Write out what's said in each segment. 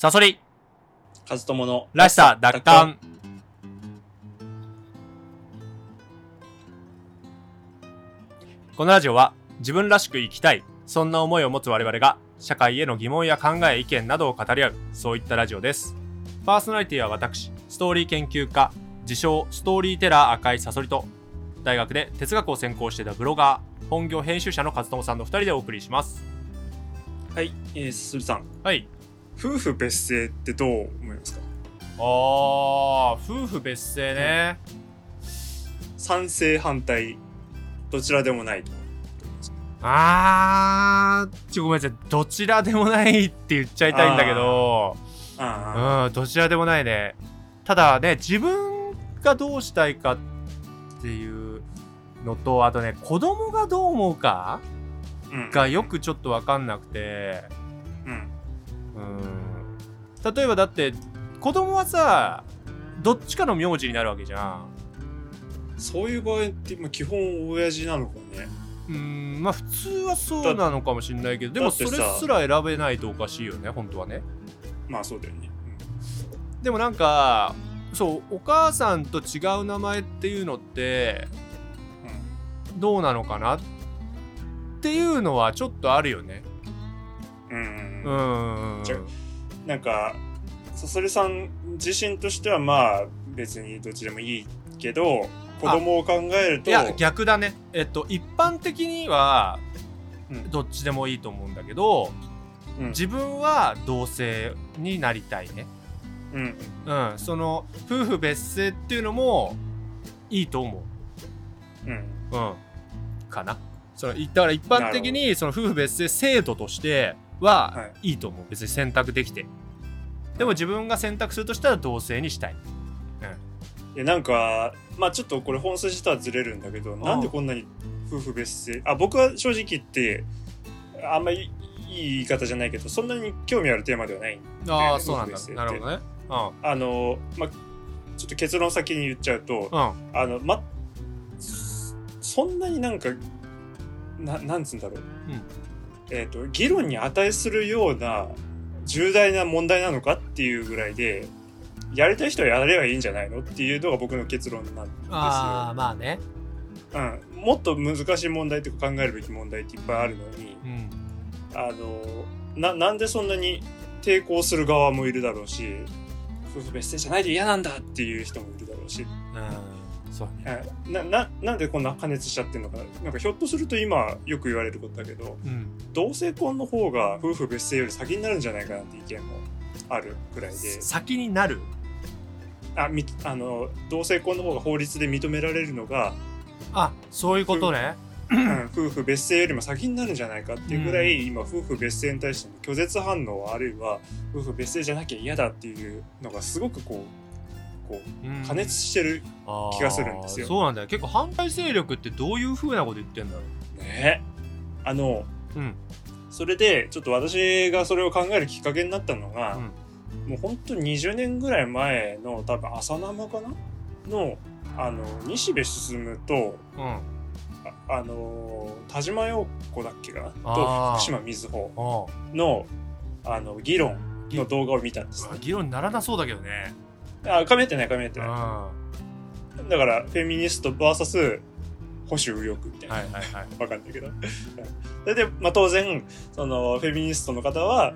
サソリ。カズトモのらしさ奪還。このラジオは自分らしく生きたいそんな思いを持つ我々が社会への疑問や考え意見などを語り合うそういったラジオです。パーソナリティは私ストーリー研究家自称ストーリーテラー赤いサソリと大学で哲学を専攻していたブロガー本業編集者の勝友さんの2人でお送りします。はい、えー、するさん。はい夫婦別姓ってどう思いますか？あー夫婦別姓ね、賛成反対どちらでもないとあーちょごめんなさい。どちらでもないって言っちゃいたいんだけど。あうんどちらでもないね。ただね自分がどうしたいかっていうのとあとね子供がどう思うかあ、うん。がよくちょっと分かんなくて。うんうん。例えばだって子供はさどっちかの名字になるわけじゃん。そういう場合って、まあ、基本親父なのかね。うんまあ普通はそうなのかもしれないけどでもそれすら選べないとおかしいよね本当はね。まあそうだよね、でもなんかそうお母さんと違う名前っていうのってどうなのかなっていうのはちょっとあるよねうんうんなんかさそりさん自身としてはまあ別にどっちでもいいけど子供を考えると。いや逆だね。えっと一般的にはうん。どっちでもいいと思うんだけどうん。自分は同性になりたいね。うんうん。その夫婦別姓っていうのもいいと思う。ん。ううん。かな。そのいだから一般的にその夫婦別姓制度としてははい。いい。と思う別に選択できて。でも自分が選択するとしたら同性にしたい。いやなんかまあちょっとこれ本筋とはずれるんだけどなんでこんなに夫婦別姓？あ僕は正直言ってあんまりいい言い方じゃないけどそんなに興味あるテーマではない。ああねそうなんだ。なるほどね。あのまあちょっと結論先に言っちゃうとうんうん。あのまそんなになんかななんつうんだろう、うんえっ、と議論に値するような重大な問題なのかっていうぐらいでやりたい人はやればいいんじゃないのっていうのが僕の結論なんですよ。ああまあね。うん、もっと難しい問題とか考えるべき問題っていっぱいあるのにうん。あのななんでそんなに抵抗する側もいるだろうし夫婦別姓じゃないと嫌なんだっていう人もいるだろうし、うんそう。ねはいなななんでこんな加熱しちゃってんのかな？なんかひょっとすると今よく言われることだけどうん。同性婚の方が夫婦別姓より先になるんじゃないかなって意見もあるくらいで。先になる？あみあの同性婚の方が法律で認められるのがあそういうことね。うん夫婦別姓よりも先になるんじゃないかっていうぐらい、今夫婦別姓に対しての拒絶反応あるいは夫婦別姓じゃなきゃ嫌だっていうのがすごくこうこう加熱してる気がするんですよ。そうなんだよ。結構反対勢力ってどういう風なこと言ってんだろね。あのううん。それでちょっと私がそれを考えるきっかけになったのが、うん。もう本当に20年ぐらい前の多分朝生かな？のあの西部進とうん。ああの田島陽子だっけかな？と福島瑞穂あのあの議論の動画を見たんですあ議論にならなそうだけどねあ噛み合ってない噛み合ってうんなはいだからフェミニスト VS 保守右翼みたいな、いはいはい。わかんないけど。それで、まあ、当然そのフェミニストの方は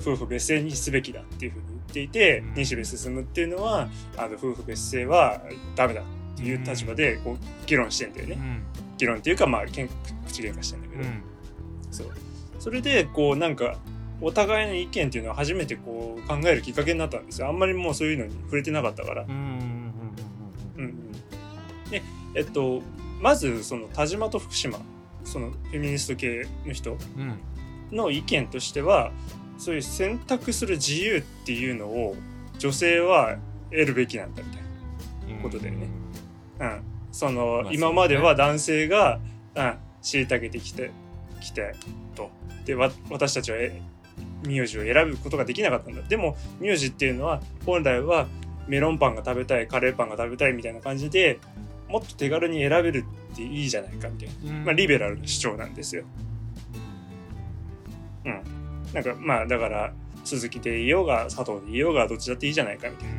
夫婦別姓にすべきだっていうふうに言っていて、うん。西部進っていうのはあの夫婦別姓はダメだっていう立場でこう議論してんだよね、うん。議論っていうかまあけん口喧嘩してんだけど、うん。そう。それでこうなんかお互いの意見っていうのを初めてこう考えるきっかけになったんですよ。あんまりもうそういうのに触れてなかったから。でえっとまずその田島と福島そのフェミニスト系の人の意見としてはそういう選択する自由っていうのを女性は得るべきなんだみたいうんことだよね。な、うん、その、まあ今までは男性が、うん、虐げてきてきてと。でわ私たちはえ名字を選ぶことができなかったんだ。でも名字っていうのは本来はメロンパンが食べたいカレーパンが食べたいみたいな感じでもっと手軽に選べるっていいじゃないかみたいな、うん。まあ、リベラルな主張なんですよ。なんかまあだから鈴木でいようが佐藤でいようがどっちだっていいじゃないかみたいな。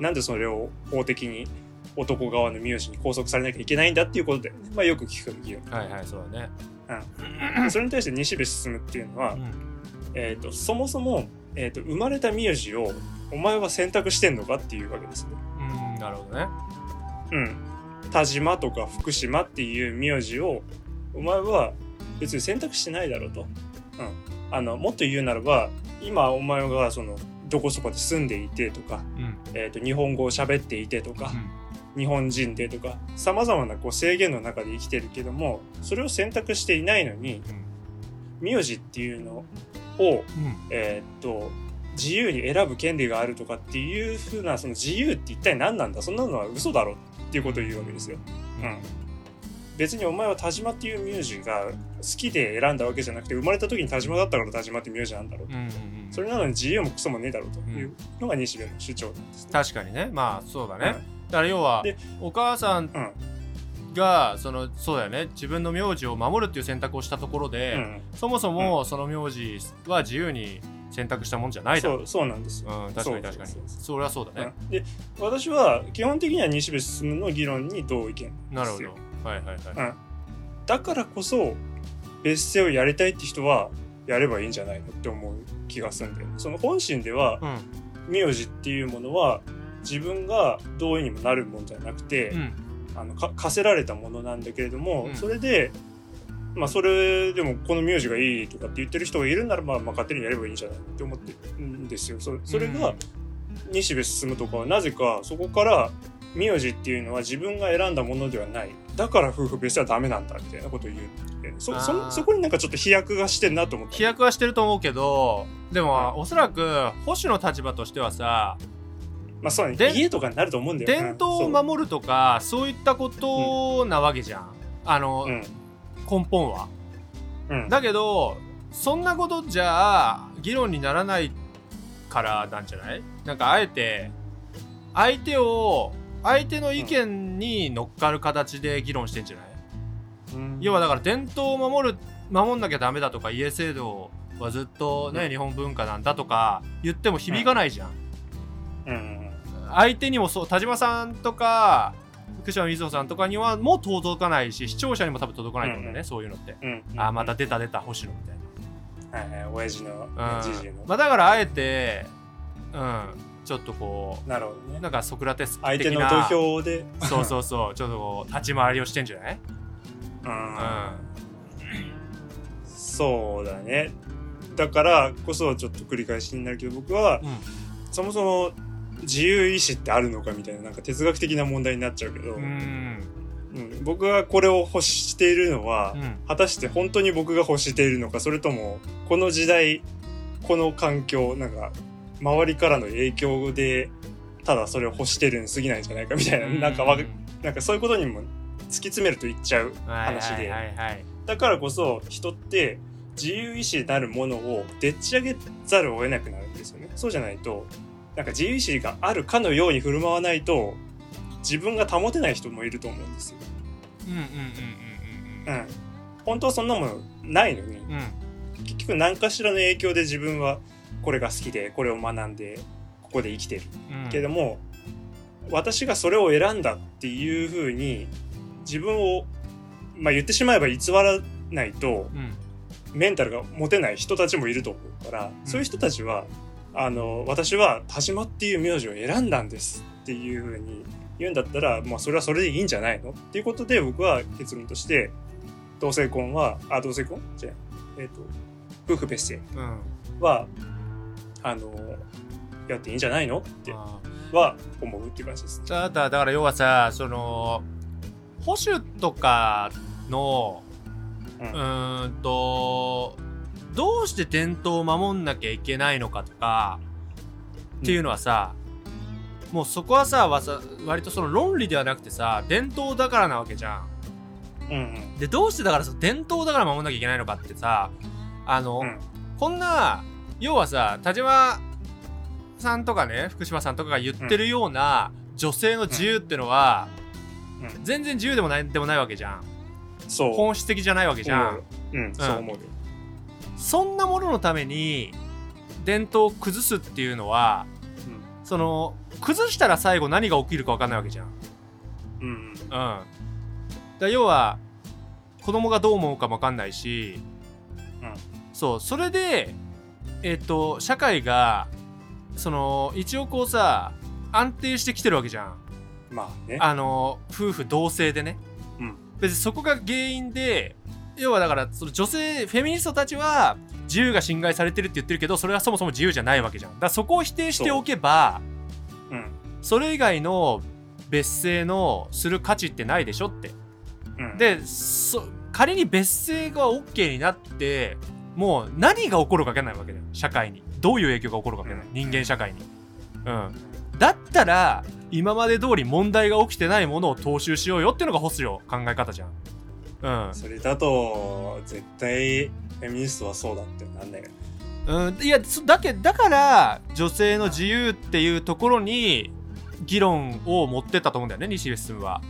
なんでそれを法的に男側の名字に拘束されなきゃいけないんだっていうことで、まあ、よく聞く議論。はいはいそうだね。それに対して西部進っていうのは、うんえー、とそもそも、えー、と生まれた名字をお前は選択してんのかっていうわけですね。うんなるほどねうん。田島とか福島っていう名字をお前は別に選択してないだろうと。うん。あのもっと言うならば今お前がそのどこそこで住んでいてとか、うんえー、と日本語を喋っていてとか、日本人でとかさまざまなこう制限の中で生きてるけどもそれを選択していないのに名字っていうのをうん。うんえーっと自由に選ぶ権利があるとかっていうふうなその自由って一体何なんだ？そんなのは嘘だろっていうことを言うわけですよ。うん、別にお前は田島っていう名字が好きで選んだわけじゃなくて生まれた時に田島だったから田島って名字なんだろううんうんうん。それなのに自由もクソもねえだろうというのが西部の主張なんですね。確かにね。まあそうだね、はいだから要はでお母さんうんがそのそうだよね。自分の名字を守るっていう選択をしたところで、うん。そもそもその名字は自由に選択したもんじゃないだろそうそうなんですよ。うん、確かに確かに。それはそうだね、うん。で私は基本的には西部進の議論に同意見なるほど。はいはいはい、うん。だからこそ別姓をやりたいって人はやればいいんじゃないのって思う気がするんだよね。その本心ではうん。名字っていうものは自分が同意にもなるもんじゃなくて、うんあのか課せられたものなんだけれども、うん。それでまあそれでもこの名字がいいとかって言ってる人がいるならまあまあ勝手にやればいいんじゃないって思ってるんですよ。そそれが、うん西部進とかはなぜかそこから名字っていうのは自分が選んだものではない。だから夫婦別姓はダメなんだみたいなことを言うそあー。そそこになんかちょっと飛躍がしてんなと思った。飛躍はしてると思うけどでも、おそらく保守の立場としてはさまあそうね。で家とかになると思うんだよ伝統を守るとかそういったことなわけじゃん、あの、うん。根本は。うん。だけどそんなことじゃあ議論にならないからなんじゃない？なんかあえて相手を相手の意見に乗っかる形で議論してんじゃない、うん。要はだから伝統を守る守んなきゃダメだとか家制度はずっとね、うん。日本文化なんだとか言っても響かないじゃん、うん相手にもそう田島さんとか福島みずほさんとかにはもう届かないし視聴者にも多分届かないと思うんだよね、うんそういうのって、うんうんあーまた出た出た星野みたいな。はいはい親父のうん。じじいの。まあ、だからあえて、うん、ちょっとこなるほどね。うなんかソクラテス相手の土俵で。そうそうそう ちょっとこう立ち回りをしてんじゃない、うん。うそうだね。だからこそちょっと繰り返しになるけど僕はんうん、そもそも自由意志ってあるのかみたいななんか哲学的な問題になっちゃうけど、うん。うん僕がこれを欲しているのは、うん。果たして本当に僕が欲しているのかそれともこの時代この環境なんか周りからの影響でただそれを欲してるに過ぎないんじゃないかみたいな、なんかわなんかそういうことにも突き詰めると言っちゃう話で、だからこそ人って自由意志なるものをでっち上げざるを得なくなるんですよね。そうじゃないとなんか自由意志があるかのように振る舞わないと自分が保てない人もいると思うんですよ。うんうんうんうんうん、本当はそんなものないのにうん。うん結局何かしらの影響で自分はこれが好きでこれを学んでここで生きてる。うん。けども、私がそれを選んだっていうふうに自分を、まあ、言ってしまえば偽らないとうん。メンタルが持てない人たちもいると思うから、そういう人たちはあの私は田島っていう名字を選んだんですっていうふうに言うんだったら、まあ、それはそれでいいんじゃないのっていうことで僕は結論として同性婚はあ同性婚？じゃあえっ、と夫婦別姓。うんはあのやっていいんじゃないのってあは思うっていう感じですね。ーだだだから要はさその保守とかのうんとどうして伝統を守んなきゃいけないのかとかっていうのはさ、もうそこはさわさ割とその論理ではなくてさ伝統だからなわけじゃん。うんうん。でどうしてだからその伝統だから守んなきゃいけないのかってさあの、うん。こんな要はさ田島さんとかね福島さんとかが言ってるような女性の自由ってのは、うん。全然自由でもないでもないわけじゃん。そう。本質的じゃないわけじゃん、うん、そう思うよ。そんなもののために伝統を崩すっていうのはその崩したら最後何が起きるか分かんないわけじゃん。うんうん。うん。だ要は子供がどう思うかも分かんないし、うん。そうそれでえっ、と社会がその一応こうさ安定してきてるわけじゃん。まあね。あの夫婦同姓でね、うん。別にそこが原因で要はだからその女性フェミニストたちは自由が侵害されてるって言ってるけどそれはそもそも自由じゃないわけじゃん。だからそこを否定しておけばうん。それ以外の別姓のする価値ってないでしょって。うん。でそ仮に別姓が OK になってもう何が起こるか分かんないわけだよ社会に。どういう影響が起こるか分かんない、うん。人間社会に。うん。だったら今まで通り問題が起きてないものを踏襲しようよっていうのがホスよ考え方じゃんうん。それだと絶対フェミニストはそうだってなんないよね。うん、いやそだけだから女性の自由っていうところに議論を持ってったと思うんだよね西部進は。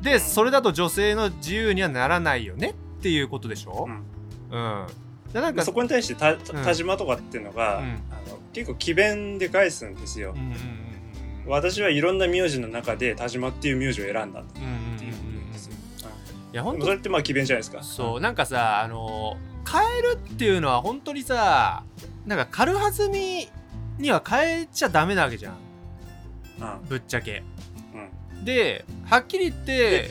でそれだと女性の自由にはならないよねっていうことでしょ？う、ん。うん。でなんかそこに対してたうん。田島とかっていうのが、うん。あの結構詭弁で返すんですよ。うん、うんうん私はいろんな名字の中で田島っていう名字を選んだうんうんいや本当それってまあ詭弁じゃないですか。そうなんかさあの変えるっていうのは本当にさなんか軽はずみには変えちゃダメなわけじゃん。うん。ぶっちゃけ。うん。ではっきり言って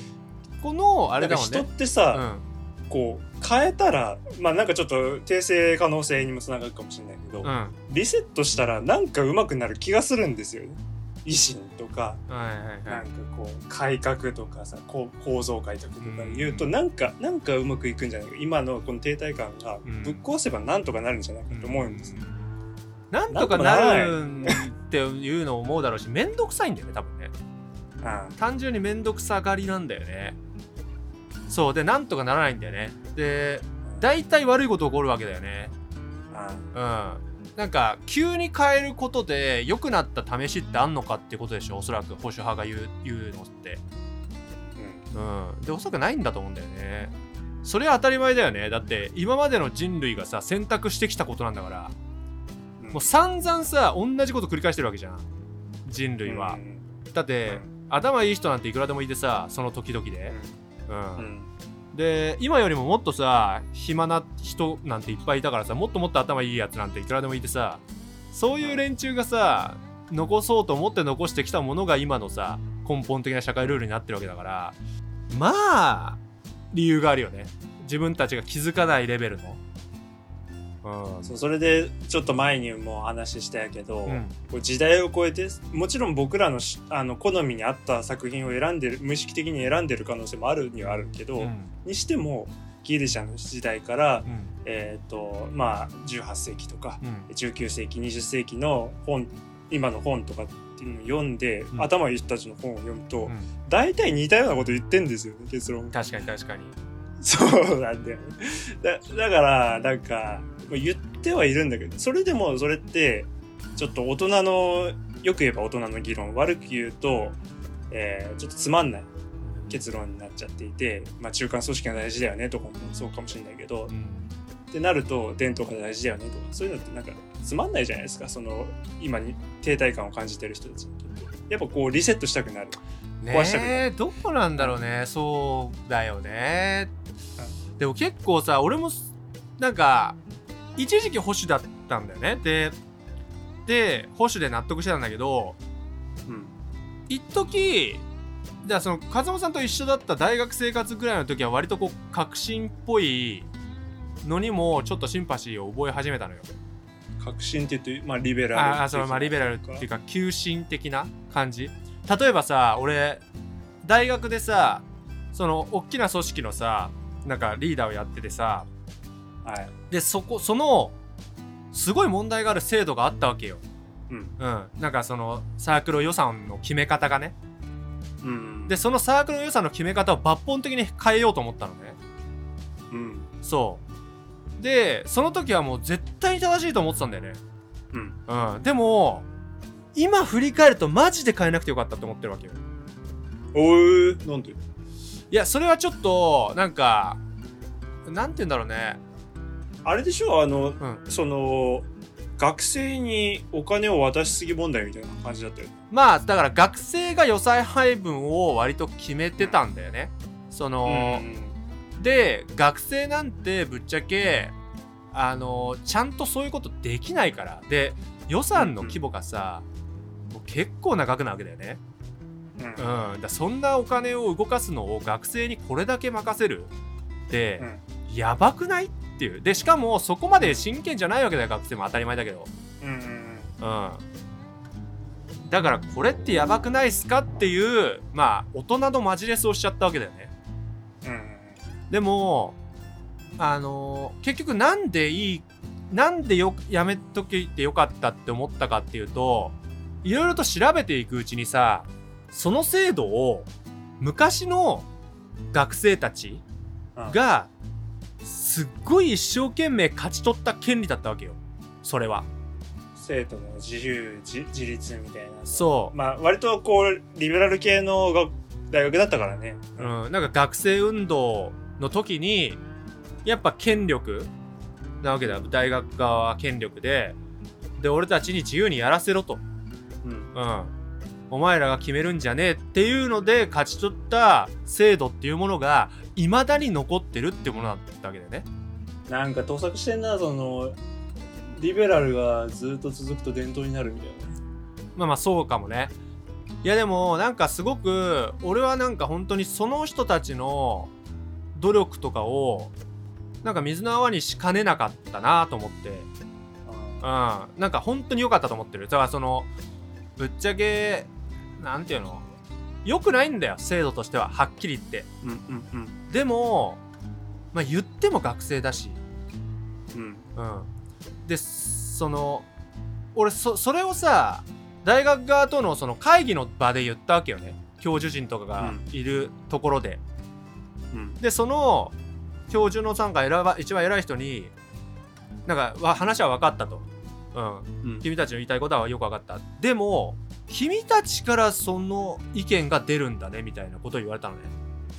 このあれだもんね。人ってさ、うん。こう変えたらまあなんかちょっと訂正可能性にもつながるかもしれないけど、うん。リセットしたらなんか上手くなる気がするんですよね維新とかはいはいはい。なんかこう改革とかさこう構造改革とか言うとなんかなんかうまくいくんじゃないか。今のこの停滞感がうん。ぶっ壊せばなんとかなるんじゃないかと思うんですよ、なんとかなるっていうのを思うだろうし面倒くさいんだよね多分ね。あ単純に面倒くさがりなんだよね。そう。でなんとかならないんだよね。で大体悪いこと起こるわけだよね。あ。うんなんか急に変えることで良くなった試しってあんのかってことでしょ？おそらく保守派が言う言うのって。うん。うん。でおそらくないんだと思うんだよね。それは当たり前だよね。だって今までの人類がさ選択してきたことなんだから。うん。もう散々さ同じこと繰り返してるわけじゃん。人類は、うん。だって、頭いい人なんていくらでもいてさその時々で、うん。うんで今よりももっとさ暇な人なんていっぱいいたからさもっともっと頭いいやつなんていくらでもいてさそういう連中がさ残そうと思って残してきたものが今のさ根本的な社会ルールになってるわけだからまあ理由があるよね。自分たちが気づかないレベルの。うん。そうそれでちょっと前にも話したやけど、うん。こう時代を超えてもちろん僕らのしあの好みに合った作品を選んでる無意識的に選んでる可能性もあるにはあるけど、うん。にしてもギリシャの時代から、うん。えっ、とまあ18世紀とかうん。19世紀20世紀の本今の本とかっていうのを読んで、うん。頭いい人たちの本を読むと、うん。大体似たようなこと言ってんですよね結論。確かに確かに。そうなんだよね。だだからなんかまあ言ってはいるんだけどそれでもそれってちょっと大人のよく言えば大人の議論悪く言うと、えーちょっとつまんない結論になっちゃっていて、まあ、中間組織が大事だよねとかもそうかもしれないけど、うん。ってなると伝統が大事だよねとかそういうのってなんかつまんないじゃないですか。その今に停滞感を感じてる人たちにとって。やっぱこうリセットしたくなる。壊したくなねえどうなんだろうね。そうだよね。でも結構さ俺もなんか一時期保守だったんだよね。でで保守で納得してたんだけどうん。一時じゃあその風間さんと一緒だった大学生活ぐらいの時は割とこう革新っぽいのにもちょっとシンパシーを覚え始めたのよ。革新って言うと、まあ、リベラルああそのまあリベラルっていうか急進的な感じ。例えばさ俺大学でさその大きな組織のさなんかリーダーをやっててさはい。でそこそのすごい問題がある制度があったわけよ。うん。うん。なんかそのサークル予算の決め方がね。うん。でそのサークル予算の決め方を抜本的に変えようと思ったのね。うん。そう。でその時はもう絶対に正しいと思ってたんだよね。うん。うん。でも今振り返るとマジで変えなくてよかったと思ってるわけよ。おー。なんで？いやそれはちょっとなんかなんて言うんだろうねあれでしょ？あの、うん。その学生にお金を渡しすぎ問題みたいな感じだったよね。まあだから学生が予算配分を割と決めてたんだよね。その、で学生なんてぶっちゃけあのちゃんとそういうことできないから。で予算の規模がさ、もう結構な額なわけだよね。うん。うん、だそんなお金を動かすのを学生にこれだけ任せるって、やばくない？っていう。でしかもそこまで真剣じゃないわけだよ学生も当たり前だけど、うん。うんうん、だからこれってやばくないっすかっていうまあ大人のマジレスをしちゃったわけだよね。うん。うんでもあのー結局なんでいいなんでよやめとけてよかったって思ったかっていうといろいろと調べていくうちにさその制度を昔の学生たちうん。がすっごい一生懸命勝ち取った権利だったわけよ。それは。生徒の自由自自立みたいなそう。まあ割とこうリベラル系の学大学だったからね。うん、なんか学生運動の時にやっぱ権力なわけだ。よ大学側は権力で。で俺たちに自由にやらせろと、うん。うん、お前らが決めるんじゃねえっていうので勝ち取った制度っていうものが未だに残ってるってものだったわけだよね。なんか盗作してんなそのリベラルがずっと続くと伝統になるみたいな。まあまあそうかもね。いやでもなんかすごく俺はなんか本当にその人たちの努力とかをなんか水の泡にしかねなかったなと思って。うん、なんか本当に良かったと思ってる。だからその、ぶっちゃけ、なんていうの？良くないんだよ、制度としては。はっきり言って。うんうんうんでも、まあ言っても学生だし、うんうん。で、その、俺、そ、それをさ、大学側とのその会議の場で言ったわけよね。教授陣とかがいるところで。うんで、その、教授のさんが選ば、一番偉い人に、なんか、わ話は分かったと。うん。うん君たちの言いたいことはよく分かったでも君たちからその意見が出るんだねみたいなことを言われたのね。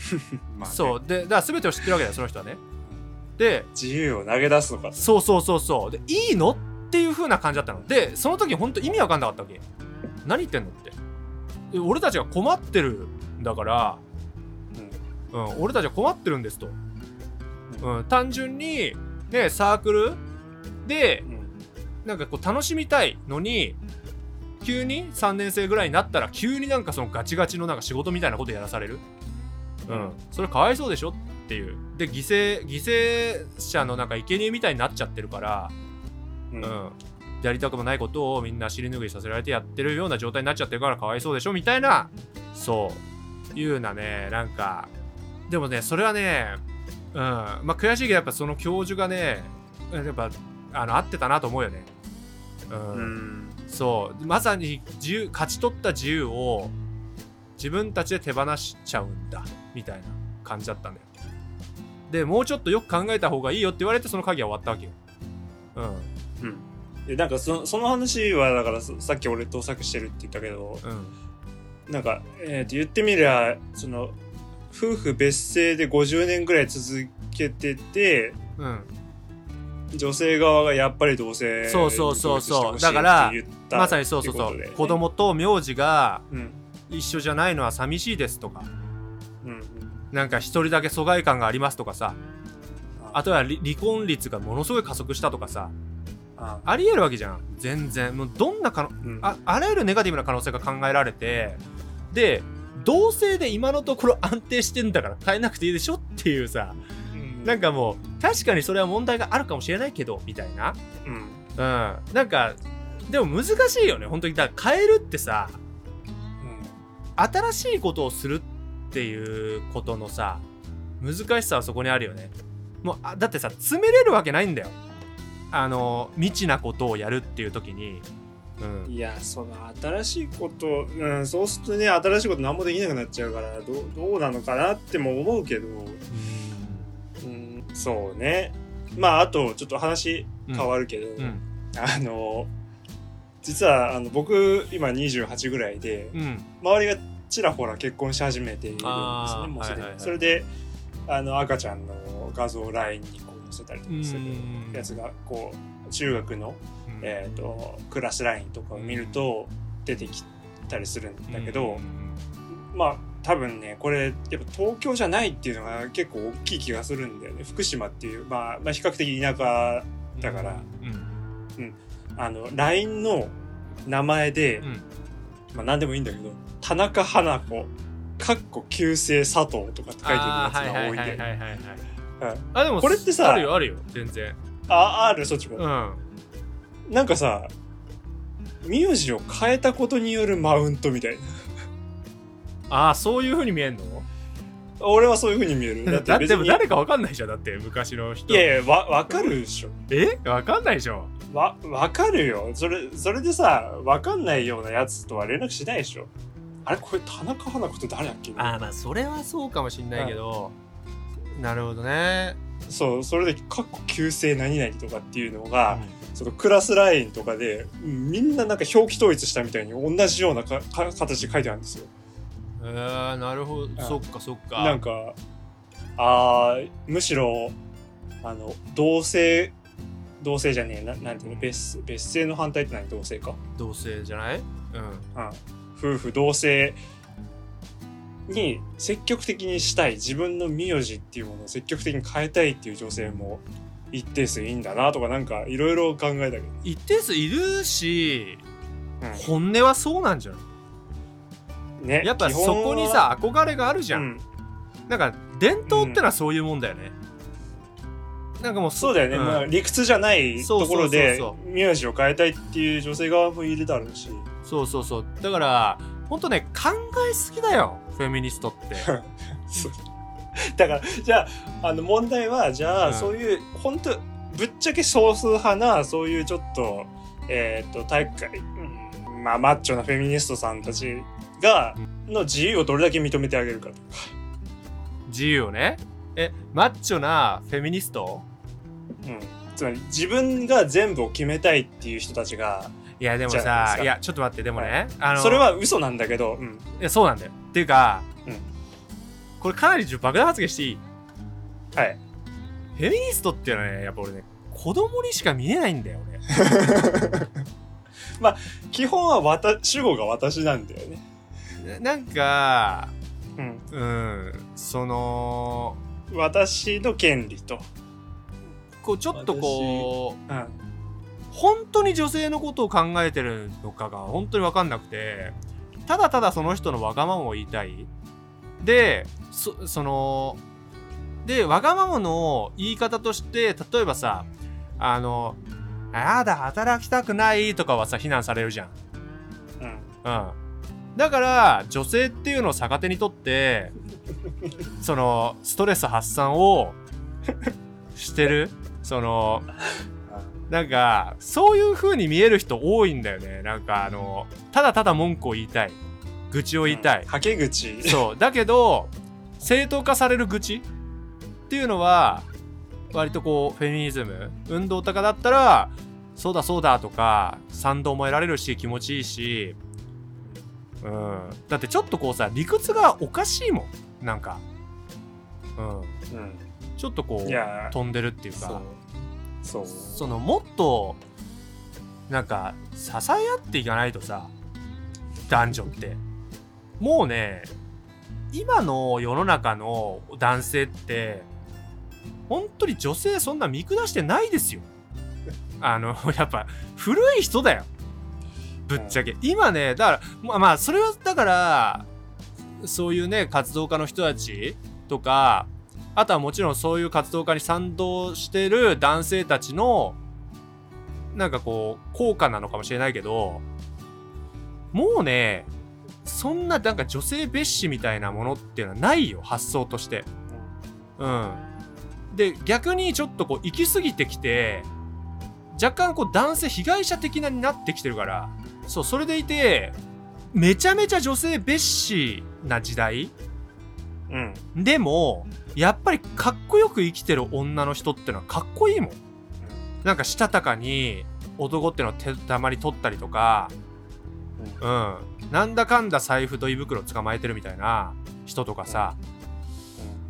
まあね。そう。でだから全てを知ってるわけだよその人はね。で自由を投げ出すのかそうそうそうそう。でいいの？っていう風な感じだったの。でその時本当意味わかんなかったわけ。何言ってんのって。で俺たちが困ってるんだから、うん、俺たちは困ってるんですと、うん、単純にねサークルでうん。なんかこう楽しみたいのに急に3年生ぐらいになったら急になんかそのガチガチのなんか仕事みたいなことやらされる？うん。それかわいそうでしょ？っていう。で犠牲犠牲者のなんか生贄みたいになっちゃってるからうん。うん。やりたくもないことをみんな尻拭いさせられてやってるような状態になっちゃってるからかわいそうでしょ？みたいなそう。いうなねなんかでもねそれはねうん。まあ悔しいけどやっぱその教授がねやっぱあの合ってたなと思うよね。うん。うんそう。まさに自由勝ち取った自由を自分たちで手放しちゃうんだみたいな感じだったんだよ。でもうちょっとよく考えた方がいいよって言われてその会議は終わったわけよ。うん。うん。でなんかそその話はだからそさっき俺盗作してるって言ったけどうん。なんか、えーと言ってみりゃその夫婦別姓で50年ぐらい続けててうん女性側がやっぱり同性そうそうそうそう。だからまさにそうそうそう、ね子供と名字がうん。一緒じゃないのは寂しいですとか。うんうん。なんか一人だけ疎外感がありますとかさ。あ。とは離離婚率がものすごい加速したとかさ。あ。ありえるわけじゃん。全然。もうどんな可能うん。ああらゆるネガティブな可能性が考えられてで同性で今のところ安定してんだから変えなくていいでしょっていうさ。うんなんかもう確かにそれは問題があるかもしれないけどみたいな。うん。うん。なんかでも難しいよね本当に。だから変えるってさ新しいことをするっていうことのさ難しさはそこにあるよね。もうあだってさ詰めれるわけないんだよ。あの未知なことをやるっていう時に。うん。いやその新しいこと、うん、そうするとね新しいこと何もできなくなっちゃうからどうどうなのかなっても思うけど、うん、そうね。まああとちょっと話変わるけど、うん。あの実はあの僕今28ぐらいでうん。周りがちらほら結婚し始めているんですねもうすでに、はいはいはいそれであの赤ちゃんの画像を LINE にこう載せたりとかするうん。やつがこう中学の、うん。えー、とクラスラインとかを見ると出てきたりするんだけど、まあ多分ねこれやっぱ東京じゃないっていうのが結構大きい気がするんだよね。福島っていう、まあ、まあ比較的田舎だから。うん。あの LINE の名前で、うん。まあ何でもいいんだけど田中花子かっこ旧姓佐藤とかって書いてるやつが多いんだよね。あでもこれってさあるよあるよ全然。あある？そっちも、うん。なんかさ名字を変えたことによるマウントみたいなああそういう風に見えんの？俺はそういう風に見える。だってでも誰かわかんないじゃんだって昔の人。いやいやわわかるでしょ。え？わかんないでしょわわかるよ。それそれでさわかんないようなやつとは連絡しないでしょ。あれ？これ田中花子って誰だっけ？ああまあそれはそうかもしんないけど、なるほどね、そうそれで「かっこ旧姓何々」とかっていうのが、そのクラスラインとかでうんみんななんか表記統一したみたいに同じようなかか形で書いてあるんですよえー、なるほど。そっかそっか。なんかあーむしろあの同性同性じゃねえななんていうの別別姓の反対って何？同性か、同性じゃない？うん。うん、夫婦同性に積極的にしたい自分の名字っていうものを積極的に変えたいっていう女性も一定数いいんだなとかなんかいろいろ考えたけど、一定数いるしうん。本音はそうなんじゃない？ねやっぱそこにさ憧れがあるじゃん、うん。なんか伝統ってのはそういうもんだよね、なんかもうそうだよね、ん。まあ、理屈じゃないところで名字を変えたいっていう女性側もいるだろうし。そうそうそう。だからほんとね考えすぎだよフェミニストって。だからじゃああの問題はじゃあ、うん。そういう本当ぶっちゃけ少数派なそういうちょっとえっ、と体育会、うんまあマッチョなフェミニストさんたちがの自由をどれだけ認めてあげるか。自由をね。えマッチョなフェミニスト？うん、つまり自分が全部を決めたいっていう人たちがいやでもさいやちょっと待ってでもね、あのそれは嘘なんだけど、うん、いやそうなんだよ。っていうか、うん。これかなり爆弾発言していい？はい。フェミニストっていうのはねやっぱ俺ね子供にしか見えないんだよ俺。基本はわ主語が私なんだよね。ななんかうん、うんその私の権利と、こうちょっとこううん、本当に女性のことを考えてるのかが本当に分かんなくてただただその人のわがままを言いたい。でそそのでわがままの言い方として例えばさあの「あやだ働きたくない」とかはさ非難されるじゃん。うん、うん、だから女性っていうのを逆手にとってそのストレス発散をしてる。そのなんかそういう風に見える人多いんだよね。なんかあのただただ文句を言いたい。愚痴を言いたい、はけ口。そう。だけど正当化される愚痴っていうのは割とこうフェミニズム。運動とかだったらそうだそうだとか賛同も得られるし気持ちいいしうん。だってちょっとこうさ理屈がおかしいもん。なんか。うん。うん、ちょっとこいうや。飛んでるっていうか。そう。そのもっとなんか支え合っていかないとさ男女って。もうね今の世の中の男性って本当に女性そんな見下してないですよ。あのやっぱ古い人だよぶっちゃけ。今ねだからまあまあそれはだからそういうね活動家の人たちとかあとはもちろんそういう活動家に賛同してる男性たちのなんかこう効果なのかもしれないけどもうねそんななんか女性蔑視みたいなものっていうのはないよ発想として。うん。で逆にちょっとこう行き過ぎてきて若干こう男性被害者的なになってきてるから。そうそれでいてめちゃめちゃ女性蔑視な時代。うん。でもやっぱりかっこよく生きてる女の人ってのはかっこいいもん。なんかしたたかに男ってのを手たまり取ったりとか。うん。なんだかんだ財布と胃袋捕まえてるみたいな人とかさ。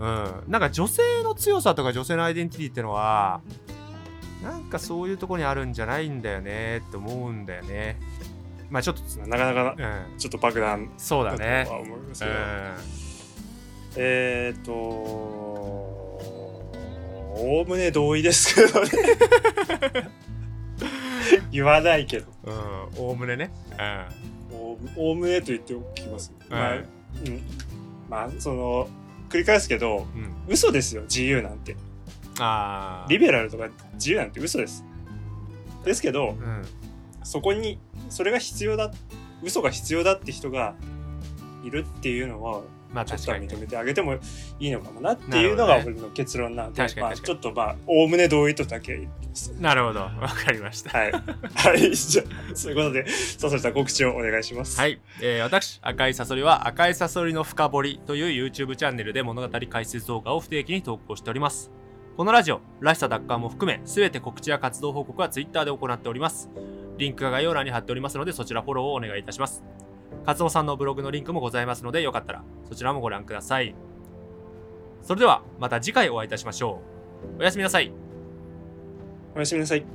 うん。なんか女性の強さとか女性のアイデンティティってのはなんかそういうところにあるんじゃないんだよねって思うんだよねまあちょっとなかなかうん。ちょっと爆弾そうだだとねは思いますけど、うんえっ、ー、とおおむね同意ですけどね。言わないけど。うんおおむねね。うん。おおむねと言っておきます、まあ、はいうん、まあその繰り返すけどうん。嘘ですよ自由なんて。ああリベラルとか自由なんて嘘です。ですけどうんそこにそれが必要だ嘘が必要だって人がいるっていうのはまあちょっとは認めてあげてもいいのかもなっていうのが俺の結論なんで、まあ、ちょっとまあおおむね同意とだけ言ってます。なるほど。わかりました。はい。はい。じゃあそういうことでさそりさん告知をお願いします。はい、えー私赤いサソリは赤いサソリの深掘りという YouTube チャンネルで物語解説動画を不定期に投稿しておりますこのラジオらしさ奪還も含めすべて告知や活動報告は Twitter で行っております。リンクが概要欄に貼っておりますのでそちらフォローをお願いいたします。カツオさんのブログのリンクもございますのでよかったらそちらもご覧ください。それではまた次回お会いいたしましょう。おやすみなさい。おやすみなさい。